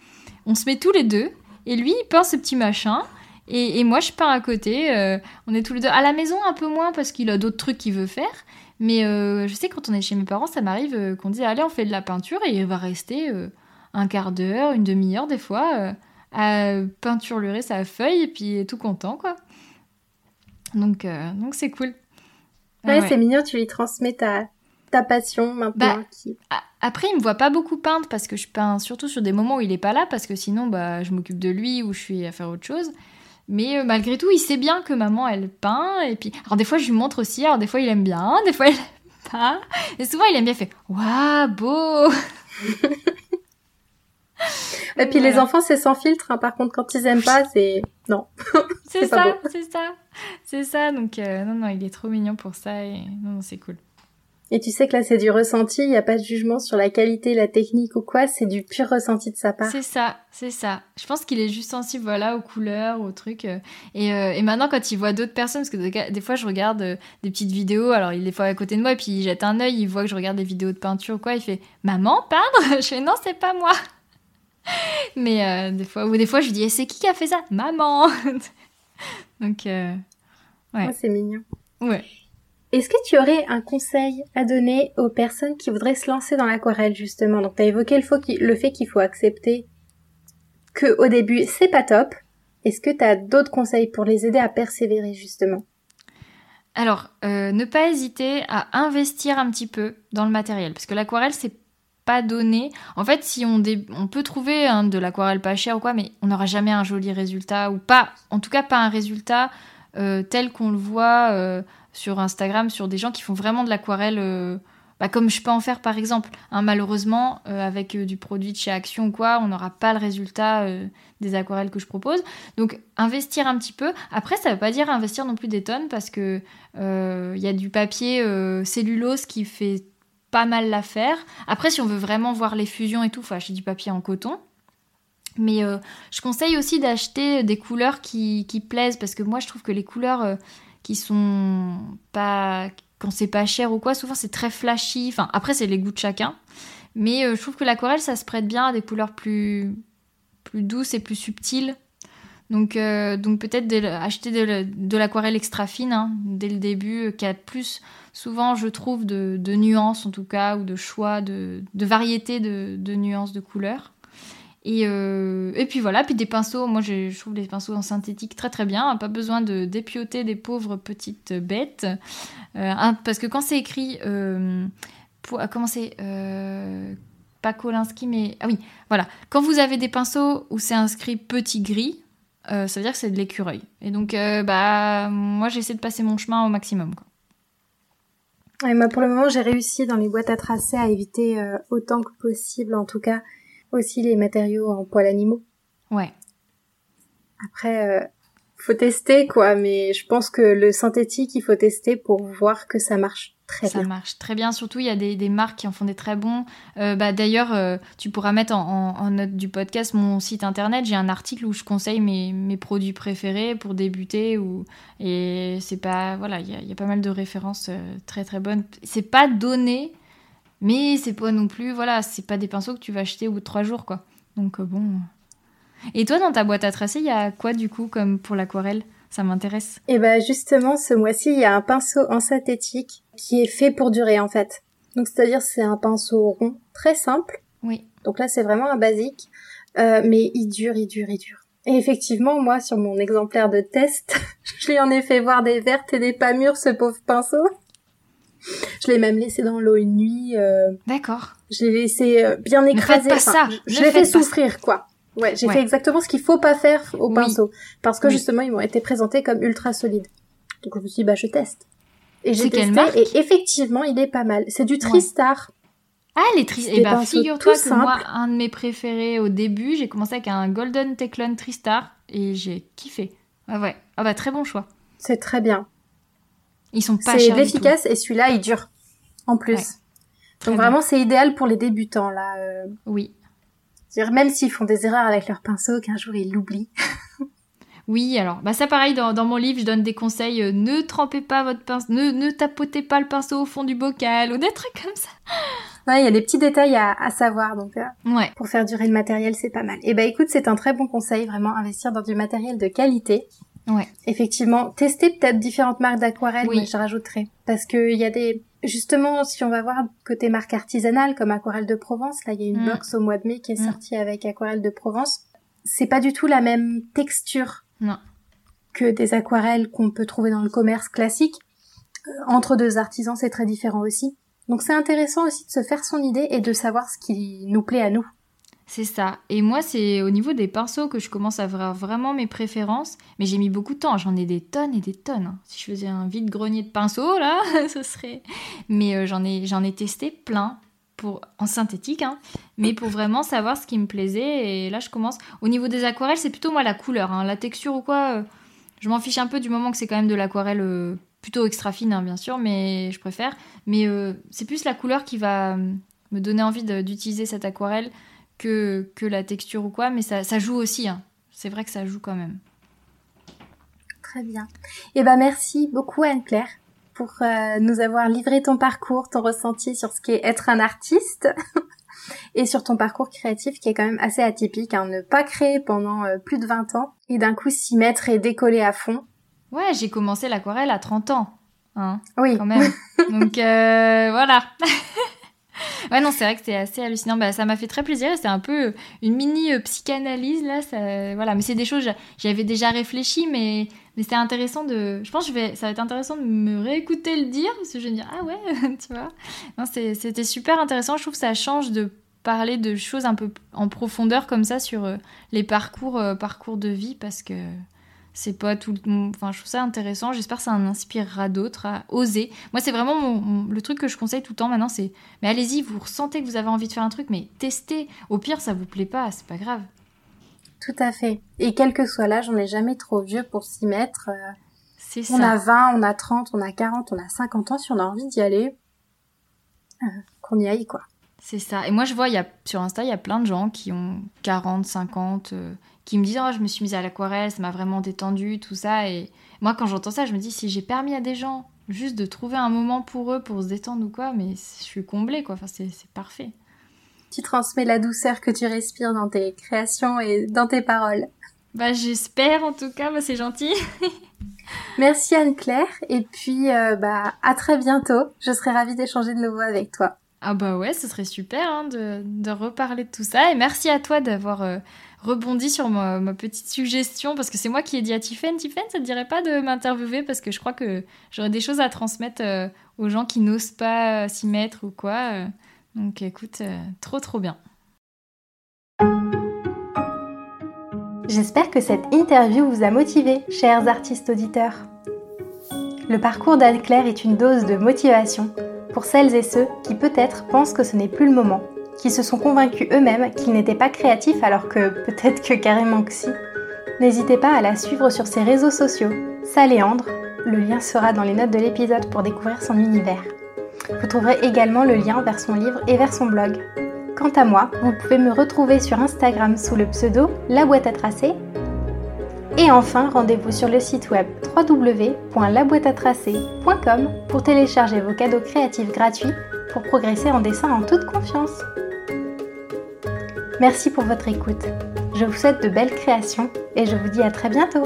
on se met tous les deux. Et lui, il peint ce petit machin. Et, et moi, je peins à côté. Euh, on est tous les deux à la maison un peu moins parce qu'il a d'autres trucs qu'il veut faire. Mais euh, je sais quand on est chez mes parents, ça m'arrive euh, qu'on dise allez on fait de la peinture et il va rester euh, un quart d'heure, une demi-heure des fois à peinturer sa feuille et puis tout content quoi. Donc donc c'est cool. Ouais, c'est mignon, tu lui transmets ta, ta passion maintenant. Bah, après, il me voit pas beaucoup peindre parce que je peins surtout sur des moments où il est pas là parce que sinon bah je m'occupe de lui ou je suis à faire autre chose. Mais euh, malgré tout, il sait bien que maman, elle peint. Et puis, alors des fois, je lui montre aussi. Alors des fois, il aime bien. Des fois, il aime pas. Et souvent, il aime bien. Il fait Waouh, beau Et puis les enfants, c'est sans filtre. Hein. Par contre, quand ils aiment pas, c'est non. c'est ça, c'est ça, c'est ça. Donc euh, non, non, il est trop mignon pour ça et non, non c'est cool. Et tu sais que là, c'est du ressenti, il n'y a pas de jugement sur la qualité, la technique ou quoi, c'est du pur ressenti de sa part. C'est ça, c'est ça. Je pense qu'il est juste sensible, voilà, aux couleurs, aux trucs. Euh. Et, euh, et maintenant, quand il voit d'autres personnes, parce que des fois, je regarde euh, des petites vidéos, alors il est des fois à côté de moi, et puis il jette un œil, il voit que je regarde des vidéos de peinture ou quoi, il fait « Maman, peindre ?» Je fais « Non, c'est pas moi !» Mais des fois, ou des fois, je lui dis eh, C'est qui qui a fait ça ?»« Maman !» Donc, ouais. Oh, c'est mignon. Ouais. Est-ce que tu aurais un conseil à donner aux personnes qui voudraient se lancer dans l'aquarelle justement? Donc tu as évoqué le, fait qu'il faut accepter que au début c'est pas top. Est-ce que tu as d'autres conseils pour les aider à persévérer justement? Alors, euh, ne pas hésiter à investir un petit peu dans le matériel parce que l'aquarelle c'est pas donné. En fait, si on, peut trouver hein, de l'aquarelle pas cher ou quoi, mais on n'aura jamais un joli résultat ou pas, en tout cas pas un résultat euh, tel qu'on le voit. Euh, sur Instagram sur des gens qui font vraiment de l'aquarelle, euh, bah, comme je peux en faire par exemple. Hein, malheureusement, euh, avec euh, du produit de chez Action ou quoi, on n'aura pas le résultat des aquarelles que je propose. Donc investir un petit peu. Après, ça ne veut pas dire investir non plus des tonnes parce que il y a du papier cellulose qui fait pas mal l'affaire. Après, si on veut vraiment voir les fusions et tout, faut acheter du papier en coton. Mais je conseille aussi d'acheter des couleurs qui, qui, plaisent parce que moi je trouve que les couleurs sont pas quand c'est pas cher ou quoi souvent c'est très flashy enfin après c'est les goûts de chacun Mais je trouve que l'aquarelle, ça se prête bien à des couleurs plus, plus douces et plus subtiles. Donc, donc peut-être acheter de, l'aquarelle extra fine hein, dès le début, qui a plus souvent, je trouve, de, nuances en tout cas, ou de choix, de, de variété de, nuances de couleurs. Et, euh, et, puis voilà, puis des pinceaux, moi je trouve les pinceaux en synthétique très très bien, pas besoin de dépioter des pauvres petites bêtes. Euh, parce que quand c'est écrit, euh, pour, comment c'est Pas Kolinsky, mais. Ah oui, voilà. Quand vous avez des pinceaux où c'est inscrit petit gris, ça veut dire que c'est de l'écureuil. Et donc, bah, moi j'essaie de passer mon chemin au maximum. Moi, pour le moment, j'ai réussi dans les boîtes à tracer à éviter euh, autant que possible, en tout cas, aussi les matériaux en poils animaux. Ouais. Après, euh, faut tester, quoi, mais je pense que le synthétique, il faut tester pour voir que ça marche ça marche très bien. Surtout, il y a des, marques qui en font des très bons. Euh, bah, D'ailleurs, euh, tu pourras mettre en, note du podcast mon site internet. J'ai un article où je conseille mes, mes produits préférés pour débuter. Ou... Et c'est pas. Voilà, il y, a pas mal de références euh, très très bonnes. C'est pas donné, mais c'est pas non plus. Voilà, c'est pas des pinceaux que tu vas acheter au bout de trois jours, quoi. Donc, bon. Et toi, dans ta boîte à tracer, il y a quoi du coup, comme pour l'aquarelle? Ça m'intéresse. Et eh ben justement, ce mois-ci, il y a un pinceau en synthétique qui est fait pour durer en fait. Donc c'est-à-dire c'est un pinceau rond très simple. Oui. Donc là c'est vraiment un basique, euh, mais il dure, il dure, il dure. Et effectivement, moi sur mon exemplaire de test, je lui en ai fait voir des vertes et des pas mûres ce pauvre pinceau. Je l'ai même laissé dans l'eau une nuit. Euh... D'accord. Je l'ai laissé euh, bien écrasé. Ne faites pas ça. Je, l'ai fait souffrir, quoi. Ouais, j'ai fait exactement ce qu'il faut pas faire au pinceau. Parce que justement, ils m'ont été présentés comme ultra solides. Donc je me suis dit, bah je teste. Et j'ai testé, et effectivement, il est pas mal. C'est du Tristar. Ah, les Tristar. Et eh bah, figure-toi que moi, un de mes préférés au début, j'ai commencé avec un Golden Teclon Tristar, et j'ai kiffé. Ah ouais. Ah bah, très bon choix. C'est très bien. Ils sont pas chers. C'est efficace, et celui-là, il dure. En plus. Donc vraiment, c'est idéal pour les débutants, là. Euh. Oui même s'ils font des erreurs avec leur pinceau, qu'un jour ils l'oublient. oui, alors, bah ça pareil, dans, mon livre, je donne des conseils. Euh, ne trempez pas votre pinceau, ne, ne tapotez pas le pinceau au fond du bocal, ou des trucs comme ça. Ouais, il y a des petits détails à, à savoir, donc euh, ouais. pour faire durer le matériel, c'est pas mal. Et eh bah écoute, c'est un très bon conseil, vraiment, investir dans du matériel de qualité. Ouais. Effectivement, tester peut-être différentes marques d'aquarelle, oui. je rajouterai. Parce qu'il y a des Justement, si on va voir côté marque artisanale comme Aquarelle de Provence, là il y a une mm. box au mois de mai qui est mm. sortie avec Aquarelle de Provence. C'est pas du tout la même texture que des aquarelles qu'on peut trouver dans le commerce classique. Euh, entre deux artisans, c'est très différent aussi. Donc c'est intéressant aussi de se faire son idée et de savoir ce qui nous plaît à nous. C'est ça. Et moi, c'est au niveau des pinceaux que je commence à voir vraiment mes préférences. Mais j'ai mis beaucoup de temps. J'en ai des tonnes et des tonnes. Hein. Si je faisais un vide-grenier de pinceaux, là, ce serait. Mais euh, j'en ai, testé plein. Pour, en synthétique, hein, mais pour vraiment savoir ce qui me plaisait. Et là, je commence. Au niveau des aquarelles, c'est plutôt moi la couleur. Hein. La texture ou quoi, euh, je m'en fiche un peu du moment que c'est quand même de l'aquarelle euh, plutôt extra fine, bien sûr, mais je préfère. Mais c'est plus la couleur qui va me donner envie d'utiliser cette aquarelle que, que la texture ou quoi, mais ça, ça joue aussi. Hein. C'est vrai que ça joue quand même. Très bien. Et eh ben merci beaucoup Anne-Claire pour euh, nous avoir livré ton parcours, ton ressenti sur ce qu'est être un artiste et sur ton parcours créatif qui est quand même assez atypique. Hein. Ne pas créer pendant euh, plus de 20 ans et d'un coup s'y mettre et décoller à fond. Ouais, j'ai commencé l'aquarelle à 30 ans. Hein, oui. Quand même. Donc euh, voilà. ouais, non, c'est vrai que c'est assez hallucinant. Bah, ça m'a fait très plaisir. C'est un peu une mini euh, psychanalyse là. Ça, voilà, mais c'est des choses j'avais déjà réfléchi, mais mais c'est intéressant de. Je pense que je vais, ça va être intéressant de me réécouter le dire parce que je vais dire ah ouais, tu vois. C'était super intéressant. Je trouve que ça change de parler de choses un peu en profondeur comme ça sur euh, les parcours euh, parcours de vie parce que c'est pas tout enfin je trouve ça intéressant. J'espère que ça en inspirera d'autres à oser. Moi c'est vraiment le truc que je conseille tout le temps maintenant c'est mais allez-y vous ressentez que vous avez envie de faire un truc mais testez. Au pire ça vous plaît pas c'est pas grave. Tout à fait. Et quel que soit l'âge on n'est jamais trop vieux pour s'y mettre euh, c'est ça on a 20 on a 30 on a 40 on a 50 ans si on a envie d'y aller euh, qu'on y aille quoi. C'est ça. Et moi je vois y a sur Insta il y a plein de gens qui ont 40 50 qui me disent oh, je me suis mise à l'aquarelle, ça m'a vraiment détendu, tout ça. Et moi, quand j'entends ça, je me dis si j'ai permis à des gens juste de trouver un moment pour eux pour se détendre ou quoi, mais je suis comblée quoi. Enfin, c'est parfait. tu transmets la douceur que tu respires dans tes créations et dans tes paroles. Bah j'espère en tout cas, bah, c'est gentil. Merci Anne-Claire et puis euh, bah à très bientôt. Je serai ravie d'échanger de nouveau avec toi. Ah bah ouais, ce serait super hein, de, de, reparler de tout ça. Et merci à toi d'avoir euh, rebondi sur ma, petite suggestion parce que c'est moi qui ai dit à Tiffen, Tiffen, ça te dirait pas de m'interviewer parce que je crois que j'aurais des choses à transmettre euh, aux gens qui n'osent pas s'y mettre ou quoi. Donc écoute, trop trop bien. J'espère que cette interview vous a motivé, chers artistes auditeurs. Le parcours d'Anne-Claire est une dose de motivation pour celles et ceux qui peut-être pensent que ce n'est plus le moment, qui se sont convaincus eux-mêmes qu'ils n'étaient pas créatifs alors que peut-être que carrément que si. N'hésitez pas à la suivre sur ses réseaux sociaux, Saléandre, le lien sera dans les notes de l'épisode pour découvrir son univers. Vous trouverez également le lien vers son livre et vers son blog. Quant à moi, vous pouvez me retrouver sur Instagram sous le pseudo La boîte à tracer. Et enfin, rendez-vous sur le site web www.laboîteatracer.com pour télécharger vos cadeaux créatifs gratuits pour progresser en dessin en toute confiance. Merci pour votre écoute. Je vous souhaite de belles créations et je vous dis à très bientôt.